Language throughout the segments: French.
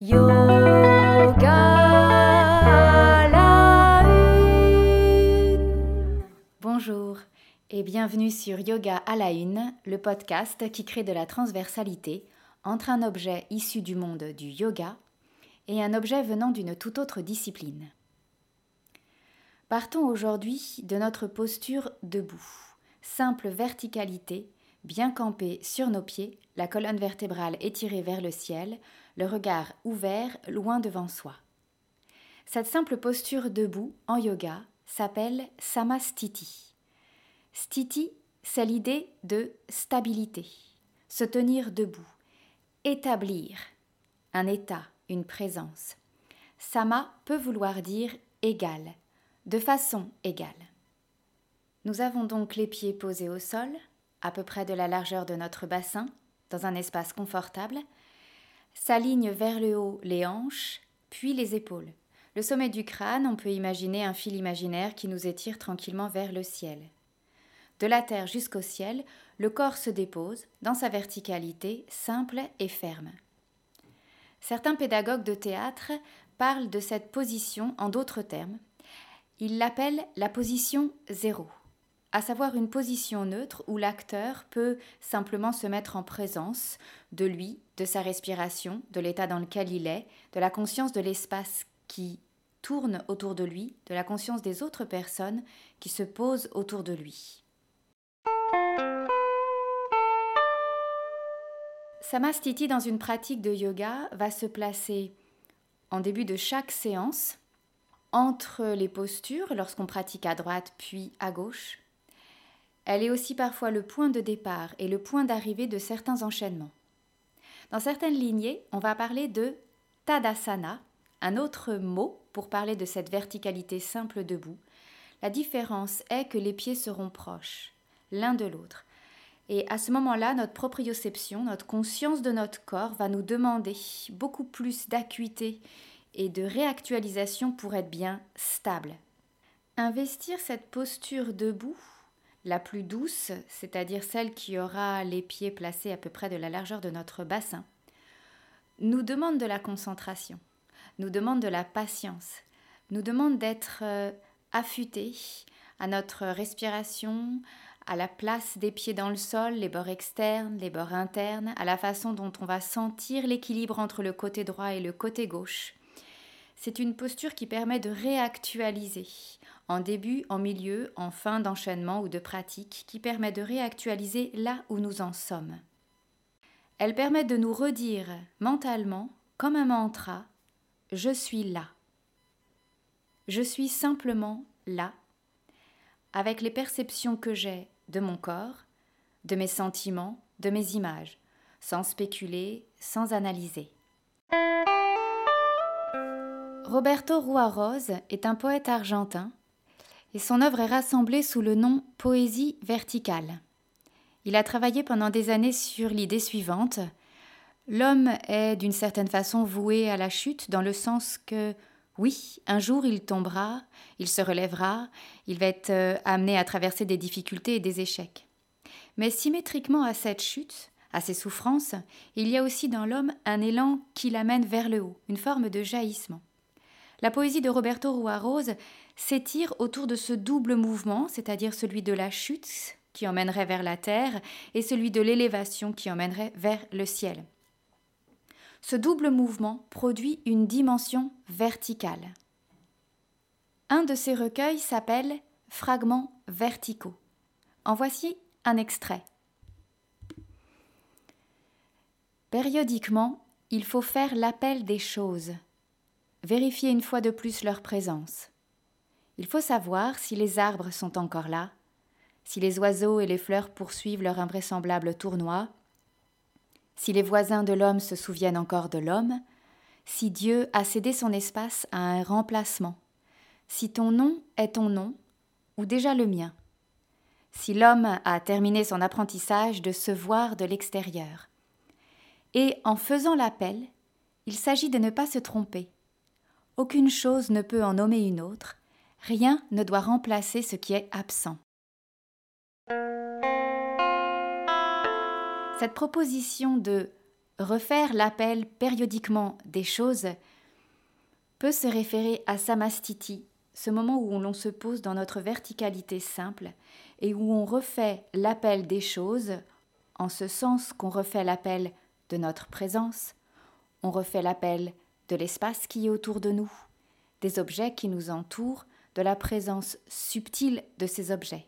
Yoga la une. Bonjour et bienvenue sur Yoga à la une, le podcast qui crée de la transversalité entre un objet issu du monde du yoga et un objet venant d'une toute autre discipline. Partons aujourd'hui de notre posture debout, simple verticalité, bien campée sur nos pieds, la colonne vertébrale étirée vers le ciel, le regard ouvert loin devant soi. Cette simple posture debout en yoga s'appelle Samastiti. Stiti, c'est l'idée de stabilité, se tenir debout, établir un état, une présence. Sama peut vouloir dire égal, de façon égale. Nous avons donc les pieds posés au sol, à peu près de la largeur de notre bassin, dans un espace confortable, s'alignent vers le haut les hanches, puis les épaules. Le sommet du crâne, on peut imaginer un fil imaginaire qui nous étire tranquillement vers le ciel. De la terre jusqu'au ciel, le corps se dépose, dans sa verticalité, simple et ferme. Certains pédagogues de théâtre parlent de cette position en d'autres termes. Ils l'appellent la position zéro à savoir une position neutre où l'acteur peut simplement se mettre en présence de lui, de sa respiration, de l'état dans lequel il est, de la conscience de l'espace qui tourne autour de lui, de la conscience des autres personnes qui se posent autour de lui. Samastiti dans une pratique de yoga va se placer en début de chaque séance entre les postures lorsqu'on pratique à droite puis à gauche elle est aussi parfois le point de départ et le point d'arrivée de certains enchaînements. Dans certaines lignées, on va parler de Tadasana, un autre mot pour parler de cette verticalité simple debout. La différence est que les pieds seront proches, l'un de l'autre. Et à ce moment-là, notre proprioception, notre conscience de notre corps va nous demander beaucoup plus d'acuité et de réactualisation pour être bien stable. Investir cette posture debout la plus douce, c'est-à-dire celle qui aura les pieds placés à peu près de la largeur de notre bassin, nous demande de la concentration, nous demande de la patience, nous demande d'être euh, affûté à notre respiration, à la place des pieds dans le sol, les bords externes, les bords internes, à la façon dont on va sentir l'équilibre entre le côté droit et le côté gauche. C'est une posture qui permet de réactualiser en début, en milieu, en fin d'enchaînement ou de pratique, qui permet de réactualiser là où nous en sommes. Elle permet de nous redire mentalement, comme un mantra, Je suis là. Je suis simplement là, avec les perceptions que j'ai de mon corps, de mes sentiments, de mes images, sans spéculer, sans analyser. Roberto Ruarose est un poète argentin et son œuvre est rassemblée sous le nom Poésie verticale. Il a travaillé pendant des années sur l'idée suivante. L'homme est d'une certaine façon voué à la chute dans le sens que oui, un jour il tombera, il se relèvera, il va être euh, amené à traverser des difficultés et des échecs. Mais symétriquement à cette chute, à ces souffrances, il y a aussi dans l'homme un élan qui l'amène vers le haut, une forme de jaillissement. La poésie de Roberto Ruarose s'étire autour de ce double mouvement, c'est-à-dire celui de la chute qui emmènerait vers la terre et celui de l'élévation qui emmènerait vers le ciel. Ce double mouvement produit une dimension verticale. Un de ces recueils s'appelle Fragments verticaux. En voici un extrait. Périodiquement, il faut faire l'appel des choses, vérifier une fois de plus leur présence. Il faut savoir si les arbres sont encore là, si les oiseaux et les fleurs poursuivent leur invraisemblable tournoi, si les voisins de l'homme se souviennent encore de l'homme, si Dieu a cédé son espace à un remplacement, si ton nom est ton nom, ou déjà le mien, si l'homme a terminé son apprentissage de se voir de l'extérieur. Et en faisant l'appel, il s'agit de ne pas se tromper. Aucune chose ne peut en nommer une autre, Rien ne doit remplacer ce qui est absent. Cette proposition de refaire l'appel périodiquement des choses peut se référer à samastiti, ce moment où l'on se pose dans notre verticalité simple et où on refait l'appel des choses, en ce sens qu'on refait l'appel de notre présence, on refait l'appel de l'espace qui est autour de nous, des objets qui nous entourent, de la présence subtile de ces objets.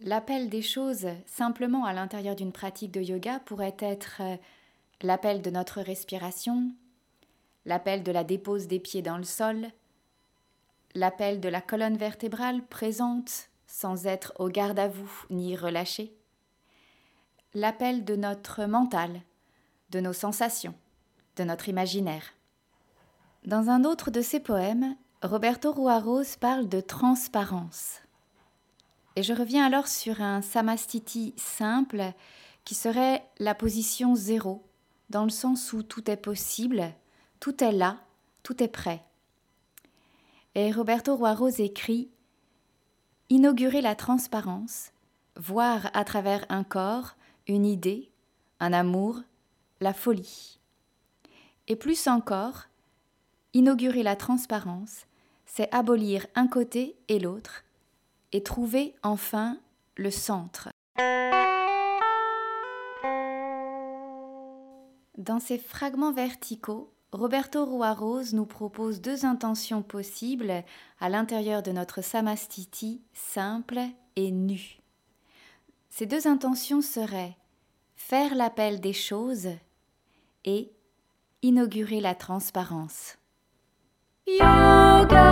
L'appel des choses simplement à l'intérieur d'une pratique de yoga pourrait être euh, l'appel de notre respiration, l'appel de la dépose des pieds dans le sol, l'appel de la colonne vertébrale présente sans être au garde à vous ni relâchée, l'appel de notre mental, de nos sensations, de notre imaginaire. Dans un autre de ses poèmes, Roberto Ruaros parle de transparence. Et je reviens alors sur un samastiti simple qui serait la position zéro, dans le sens où tout est possible, tout est là, tout est prêt. Et Roberto Ruaros écrit Inaugurer la transparence, voir à travers un corps une idée, un amour, la folie. Et plus encore, inaugurer la transparence, c'est abolir un côté et l'autre, et trouver enfin le centre. Dans ces fragments verticaux, Roberto Ruarose nous propose deux intentions possibles à l'intérieur de notre samastiti simple et nu. Ces deux intentions seraient faire l'appel des choses et inaugurer la transparence. Yoga